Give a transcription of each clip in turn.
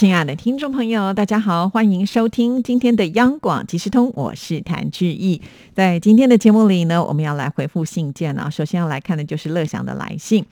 亲爱的听众朋友，大家好，欢迎收听今天的央广即时通，我是谭志毅。在今天的节目里呢，我们要来回复信件啊。首先要来看的就是乐祥的来信。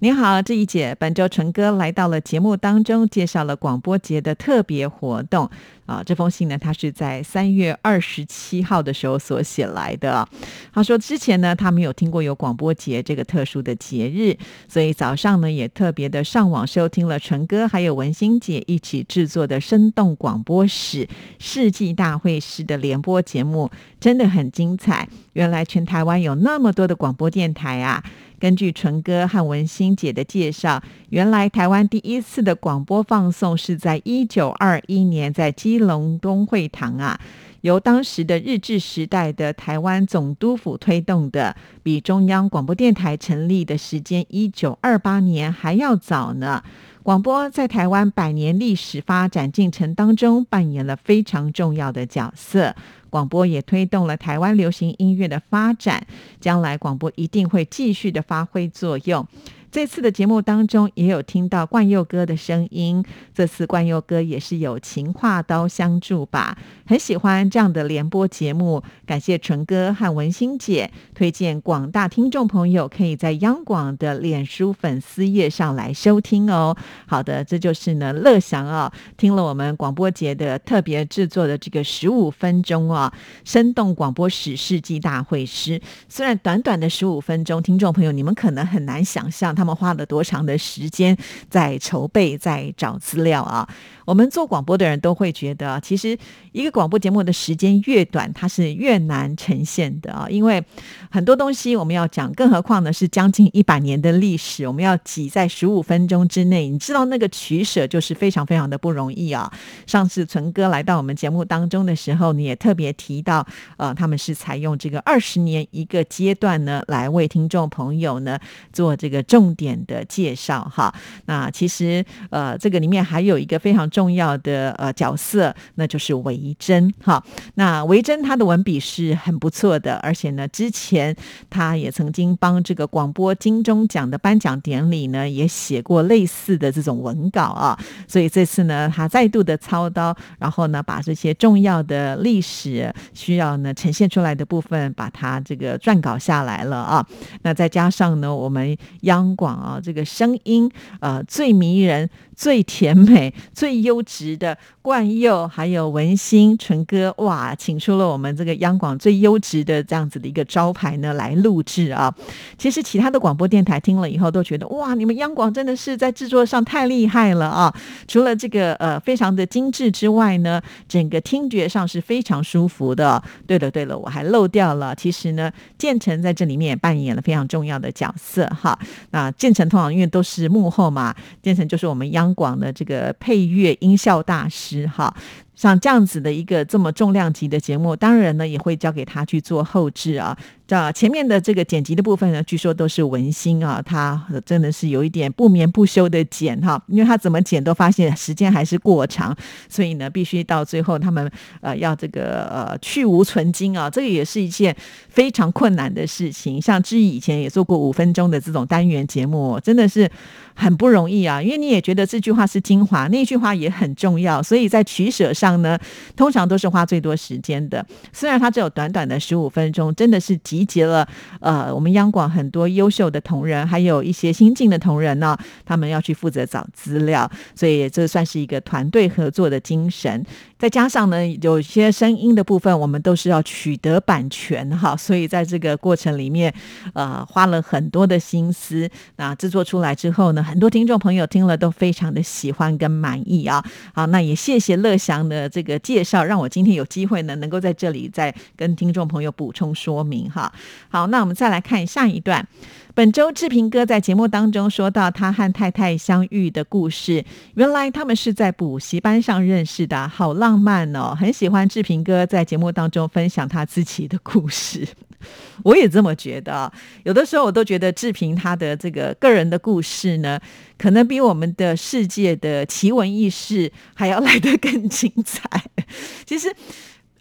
你好，这一节，本周纯哥来到了节目当中，介绍了广播节的特别活动啊。这封信呢，他是在三月二十七号的时候所写来的。他说之前呢，他没有听过有广播节这个特殊的节日，所以早上呢，也特别的上网收听了纯哥还有文心姐一起。制作的生动广播史世纪大会师的联播节目真的很精彩。原来全台湾有那么多的广播电台啊！根据纯哥和文心姐的介绍，原来台湾第一次的广播放送是在一九二一年在基隆东会堂啊，由当时的日治时代的台湾总督府推动的，比中央广播电台成立的时间一九二八年还要早呢。广播在台湾百年历史发展进程当中扮演了非常重要的角色，广播也推动了台湾流行音乐的发展，将来广播一定会继续的发挥作用。这次的节目当中也有听到冠佑哥的声音，这次冠佑哥也是友情画刀相助吧，很喜欢这样的联播节目。感谢纯哥和文心姐推荐，广大听众朋友可以在央广的脸书粉丝页上来收听哦。好的，这就是呢乐祥啊，听了我们广播节的特别制作的这个十五分钟啊，生动广播史世纪大会师。虽然短短的十五分钟，听众朋友你们可能很难想象。他们花了多长的时间在筹备、在找资料啊？我们做广播的人都会觉得，其实一个广播节目的时间越短，它是越难呈现的啊。因为很多东西我们要讲，更何况呢是将近一百年的历史，我们要挤在十五分钟之内，你知道那个取舍就是非常非常的不容易啊。上次存哥来到我们节目当中的时候，你也特别提到，呃，他们是采用这个二十年一个阶段呢，来为听众朋友呢做这个重。点的介绍哈，那其实呃，这个里面还有一个非常重要的呃角色，那就是维珍哈。那维珍他的文笔是很不错的，而且呢，之前他也曾经帮这个广播金钟奖的颁奖典礼呢，也写过类似的这种文稿啊。所以这次呢，他再度的操刀，然后呢，把这些重要的历史需要呢呈现出来的部分，把它这个撰稿下来了啊。那再加上呢，我们央广啊，这个声音呃最迷人、最甜美、最优质的冠佑，还有文心纯哥，哇，请出了我们这个央广最优质的这样子的一个招牌呢来录制啊。其实其他的广播电台听了以后都觉得，哇，你们央广真的是在制作上太厉害了啊！除了这个呃非常的精致之外呢，整个听觉上是非常舒服的。对了对了，我还漏掉了，其实呢，建成在这里面也扮演了非常重要的角色哈。那建成通常因为都是幕后嘛，建成就是我们央广的这个配乐音效大师好像这样子的一个这么重量级的节目，当然呢也会交给他去做后置啊。这前面的这个剪辑的部分呢，据说都是文心啊，他真的是有一点不眠不休的剪哈，因为他怎么剪都发现时间还是过长，所以呢必须到最后他们呃要这个呃去无存精啊，这个也是一件非常困难的事情。像志毅以前也做过五分钟的这种单元节目，真的是很不容易啊，因为你也觉得这句话是精华，那句话也很重要，所以在取舍上呢，通常都是花最多时间的。虽然它只有短短的十五分钟，真的是。集结了呃，我们央广很多优秀的同仁，还有一些新进的同仁呢，他们要去负责找资料，所以这算是一个团队合作的精神。再加上呢，有些声音的部分，我们都是要取得版权哈，所以在这个过程里面，呃，花了很多的心思。那制作出来之后呢，很多听众朋友听了都非常的喜欢跟满意啊。好，那也谢谢乐祥的这个介绍，让我今天有机会呢，能够在这里再跟听众朋友补充说明哈。好，那我们再来看下一段。本周志平哥在节目当中说到他和太太相遇的故事，原来他们是在补习班上认识的，好浪漫哦！很喜欢志平哥在节目当中分享他自己的故事。我也这么觉得。有的时候我都觉得志平他的这个个人的故事呢，可能比我们的世界的奇闻异事还要来得更精彩。其实。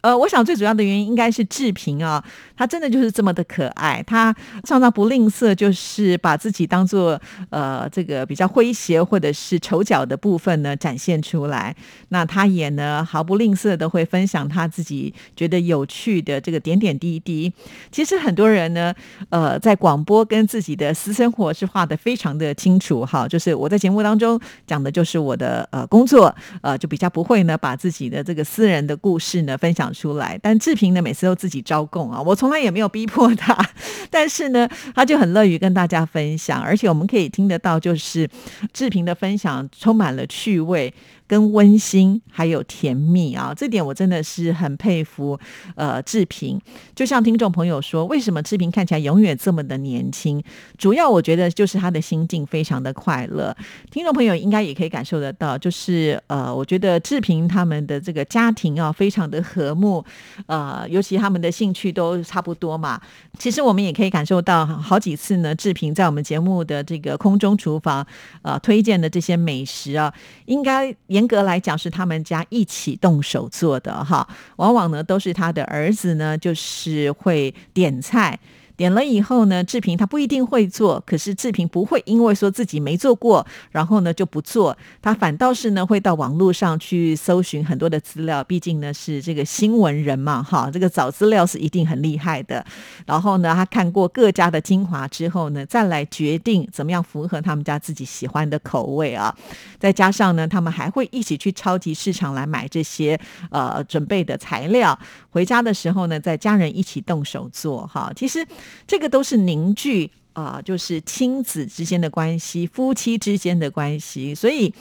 呃，我想最主要的原因应该是志平啊，他真的就是这么的可爱，他常常不吝啬，就是把自己当做呃这个比较诙谐或者是丑角的部分呢展现出来。那他也呢毫不吝啬的会分享他自己觉得有趣的这个点点滴滴。其实很多人呢，呃，在广播跟自己的私生活是画的非常的清楚哈，就是我在节目当中讲的就是我的呃工作，呃，就比较不会呢把自己的这个私人的故事呢分享。出来，但志平呢，每次都自己招供啊，我从来也没有逼迫他，但是呢，他就很乐于跟大家分享，而且我们可以听得到，就是志平的分享充满了趣味。跟温馨还有甜蜜啊，这点我真的是很佩服。呃，志平就像听众朋友说，为什么志平看起来永远这么的年轻？主要我觉得就是他的心境非常的快乐。听众朋友应该也可以感受得到，就是呃，我觉得志平他们的这个家庭啊，非常的和睦。呃，尤其他们的兴趣都差不多嘛。其实我们也可以感受到好几次呢，志平在我们节目的这个空中厨房呃推荐的这些美食啊，应该。严格来讲，是他们家一起动手做的哈，往往呢都是他的儿子呢，就是会点菜。点了以后呢，志平他不一定会做，可是志平不会因为说自己没做过，然后呢就不做，他反倒是呢会到网络上去搜寻很多的资料，毕竟呢是这个新闻人嘛，哈，这个找资料是一定很厉害的。然后呢，他看过各家的精华之后呢，再来决定怎么样符合他们家自己喜欢的口味啊。再加上呢，他们还会一起去超级市场来买这些呃准备的材料，回家的时候呢，在家人一起动手做哈。其实。这个都是凝聚。啊，就是亲子之间的关系，夫妻之间的关系。所以，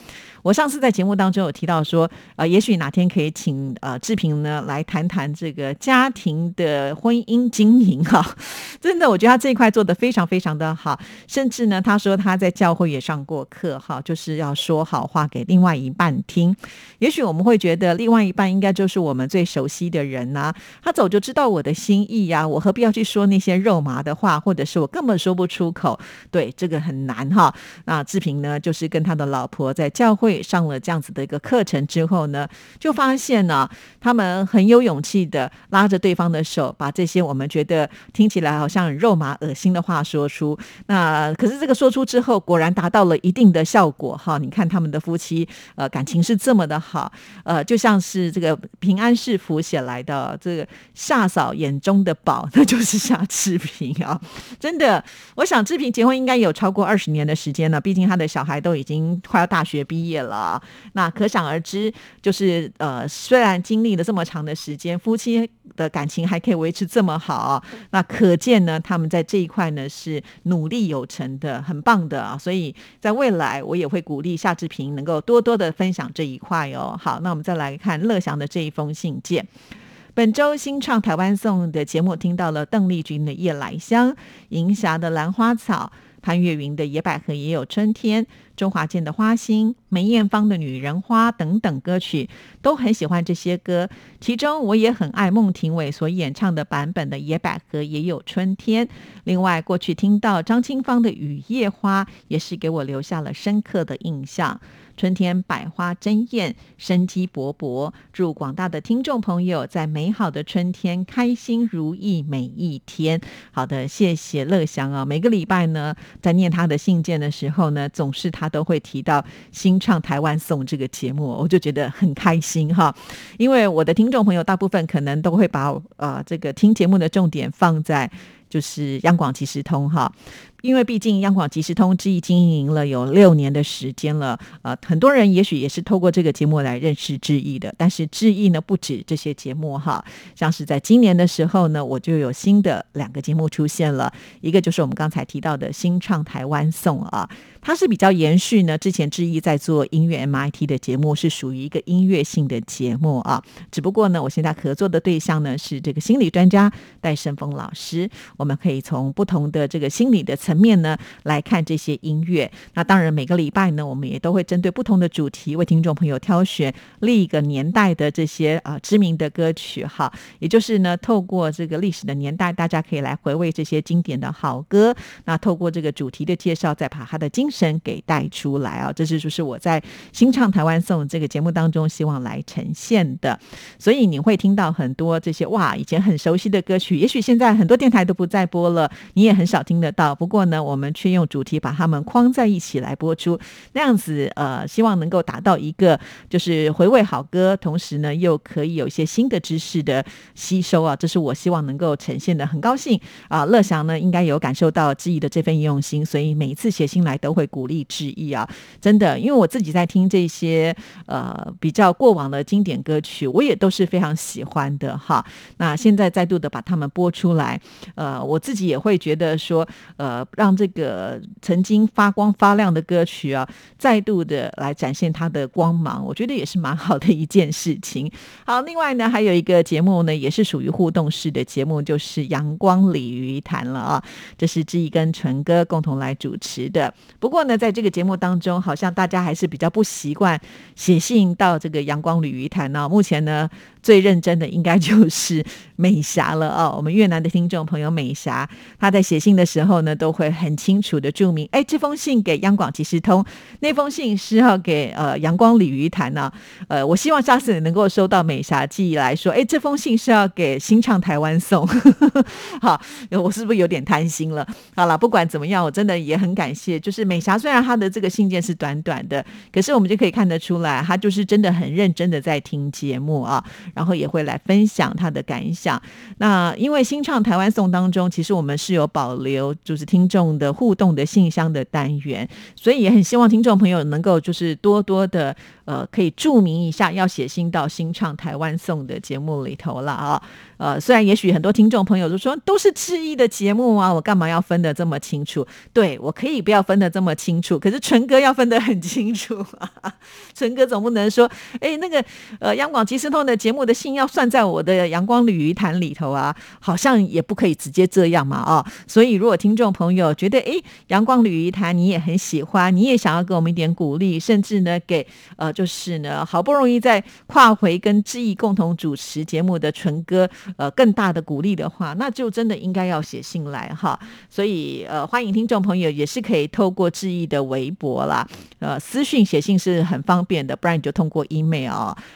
我上次在节目当中有提到说，呃，也许哪天可以请呃志平呢来谈谈这个家庭的婚姻经营哈。真的，我觉得他这一块做的非常非常的好。甚至呢，他说他在教会也上过课哈，就是要说好话给另外一半听。也许我们会觉得另外一半应该就是我们最熟悉的人呐，他早就知道我的心意呀，我何必要去说那些肉麻的话，或者是我根本说不。出口对这个很难哈。那志平呢，就是跟他的老婆在教会上了这样子的一个课程之后呢，就发现呢，他们很有勇气的拉着对方的手，把这些我们觉得听起来好像肉麻恶心的话说出。那可是这个说出之后，果然达到了一定的效果哈。你看他们的夫妻呃感情是这么的好，呃就像是这个平安是福写来的这个夏嫂眼中的宝，那就是夏志平啊，真的。我想志平结婚应该有超过二十年的时间了，毕竟他的小孩都已经快要大学毕业了。那可想而知，就是呃，虽然经历了这么长的时间，夫妻的感情还可以维持这么好，那可见呢，他们在这一块呢是努力有成的，很棒的啊。所以在未来，我也会鼓励夏志平能够多多的分享这一块哦。好，那我们再来看乐祥的这一封信件。本周新唱台湾颂的节目，听到了邓丽君的《夜来香》，银霞的《兰花草》，潘越云的《野百合也有春天》，周华健的《花心》，梅艳芳的《女人花》等等歌曲，都很喜欢这些歌。其中我也很爱孟庭苇所演唱的版本的《野百合也有春天》。另外，过去听到张清芳的《雨夜花》，也是给我留下了深刻的印象。春天百花争艳，生机勃勃。祝广大的听众朋友在美好的春天开心如意每一天。好的，谢谢乐祥啊。每个礼拜呢，在念他的信件的时候呢，总是他都会提到新唱台湾颂这个节目，我就觉得很开心哈。因为我的听众朋友大部分可能都会把呃这个听节目的重点放在就是央广即时通哈。因为毕竟央广即时通之意经营了有六年的时间了，呃，很多人也许也是透过这个节目来认识志毅的。但是志毅呢，不止这些节目哈，像是在今年的时候呢，我就有新的两个节目出现了，一个就是我们刚才提到的新唱台湾颂啊，它是比较延续呢之前志毅在做音乐 MIT 的节目，是属于一个音乐性的节目啊。只不过呢，我现在合作的对象呢是这个心理专家戴胜峰老师，我们可以从不同的这个心理的。层面呢来看这些音乐。那当然，每个礼拜呢，我们也都会针对不同的主题为听众朋友挑选另一个年代的这些啊知名的歌曲哈。也就是呢，透过这个历史的年代，大家可以来回味这些经典的好歌。那透过这个主题的介绍，再把他的精神给带出来啊。这是就是我在新唱台湾颂这个节目当中希望来呈现的。所以你会听到很多这些哇，以前很熟悉的歌曲，也许现在很多电台都不再播了，你也很少听得到。不过过呢，我们却用主题把它们框在一起来播出，那样子呃，希望能够达到一个就是回味好歌，同时呢又可以有一些新的知识的吸收啊。这是我希望能够呈现的。很高兴啊，乐祥呢应该有感受到志毅的这份用心，所以每一次写信来都会鼓励志毅啊。真的，因为我自己在听这些呃比较过往的经典歌曲，我也都是非常喜欢的哈。那现在再度的把它们播出来，呃，我自己也会觉得说，呃，让这个曾经发光发亮的歌曲啊，再度的来展现它的光芒，我觉得也是蛮好的一件事情。好，另外呢，还有一个节目呢，也是属于互动式的节目，就是阳光鲤鱼谈了啊，这是志毅跟纯哥共同来主持的。不过呢，在这个节目当中，好像大家还是比较不习惯写信到这个阳光鲤鱼谈呢。目前呢。最认真的应该就是美霞了哦。我们越南的听众朋友美霞，她在写信的时候呢，都会很清楚的注明，哎，这封信给央广即时通，那封信是要给呃阳光鲤鱼潭呢。呃，我希望下次你能够收到美霞寄来说，哎，这封信是要给新唱台湾送。好，我是不是有点贪心了？好了，不管怎么样，我真的也很感谢。就是美霞，虽然她的这个信件是短短的，可是我们就可以看得出来，她就是真的很认真的在听节目啊。然后也会来分享他的感想。那因为新唱台湾颂当中，其实我们是有保留就是听众的互动的信箱的单元，所以也很希望听众朋友能够就是多多的呃可以注明一下要写信到新唱台湾颂的节目里头了啊。呃，虽然也许很多听众朋友都说都是质疑的节目啊，我干嘛要分得这么清楚？对我可以不要分得这么清楚，可是纯哥要分得很清楚啊。纯哥总不能说，哎，那个呃，央广即时通的节目我的信要算在我的阳光鲤鱼潭里头啊，好像也不可以直接这样嘛啊。所以如果听众朋友觉得，哎，阳光鲤鱼潭你也很喜欢，你也想要给我们一点鼓励，甚至呢，给呃，就是呢，好不容易在跨回跟志毅共同主持节目的纯哥。呃，更大的鼓励的话，那就真的应该要写信来哈。所以呃，欢迎听众朋友也是可以透过志毅的微博啦，呃，私讯写信是很方便的，不然你就通过 email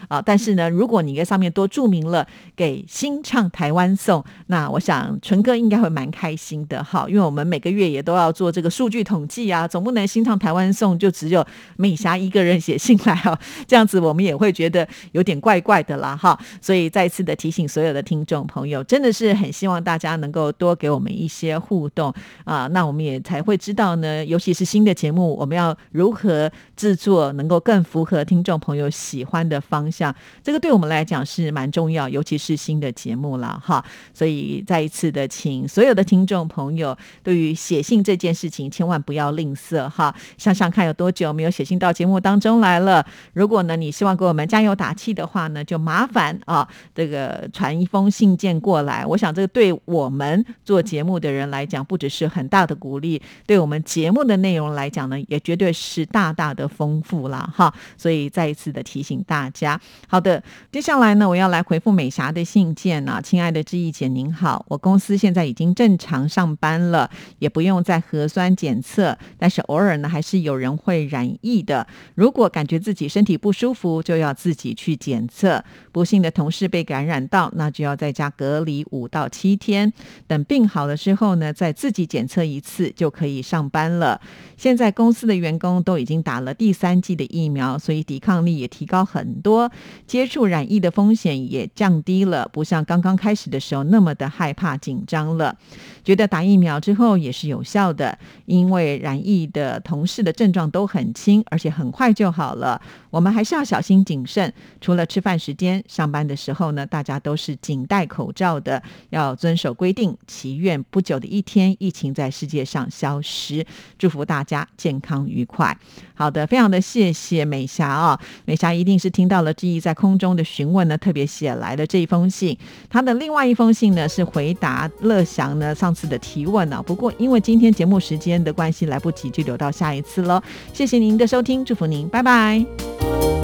啊。但是呢，如果你在上面多注明了给新唱台湾颂，那我想纯哥应该会蛮开心的哈。因为我们每个月也都要做这个数据统计啊，总不能新唱台湾颂就只有美霞一个人写信来哈，这样子我们也会觉得有点怪怪的啦哈。所以再次的提醒所有的。听众朋友，真的是很希望大家能够多给我们一些互动啊，那我们也才会知道呢。尤其是新的节目，我们要如何制作，能够更符合听众朋友喜欢的方向，这个对我们来讲是蛮重要。尤其是新的节目了哈，所以再一次的，请所有的听众朋友，对于写信这件事情，千万不要吝啬哈。想想看，有多久没有写信到节目当中来了？如果呢，你希望给我们加油打气的话呢，就麻烦啊，这个传一封。信件过来，我想这个对我们做节目的人来讲，不只是很大的鼓励，对我们节目的内容来讲呢，也绝对是大大的丰富了哈。所以再一次的提醒大家，好的，接下来呢，我要来回复美霞的信件啊，亲爱的志毅姐您好，我公司现在已经正常上班了，也不用再核酸检测，但是偶尔呢，还是有人会染疫的。如果感觉自己身体不舒服，就要自己去检测。不幸的同事被感染到，那就要。在家隔离五到七天，等病好了之后呢，再自己检测一次就可以上班了。现在公司的员工都已经打了第三剂的疫苗，所以抵抗力也提高很多，接触染疫的风风险也降低了，不像刚刚开始的时候那么的害怕紧张了。觉得打疫苗之后也是有效的，因为染疫的同事的症状都很轻，而且很快就好了。我们还是要小心谨慎。除了吃饭时间、上班的时候呢，大家都是仅戴口罩的，要遵守规定。祈愿不久的一天，疫情在世界上消失。祝福大家健康愉快。好的，非常的谢谢美霞啊，美霞一定是听到了志毅在空中的询问呢，特别写来的这一封信。他的另外一封信呢，是回答乐祥呢上次的提问呢。不过因为今天节目时间的关系，来不及，就留到下一次喽。谢谢您的收听，祝福您，拜拜。you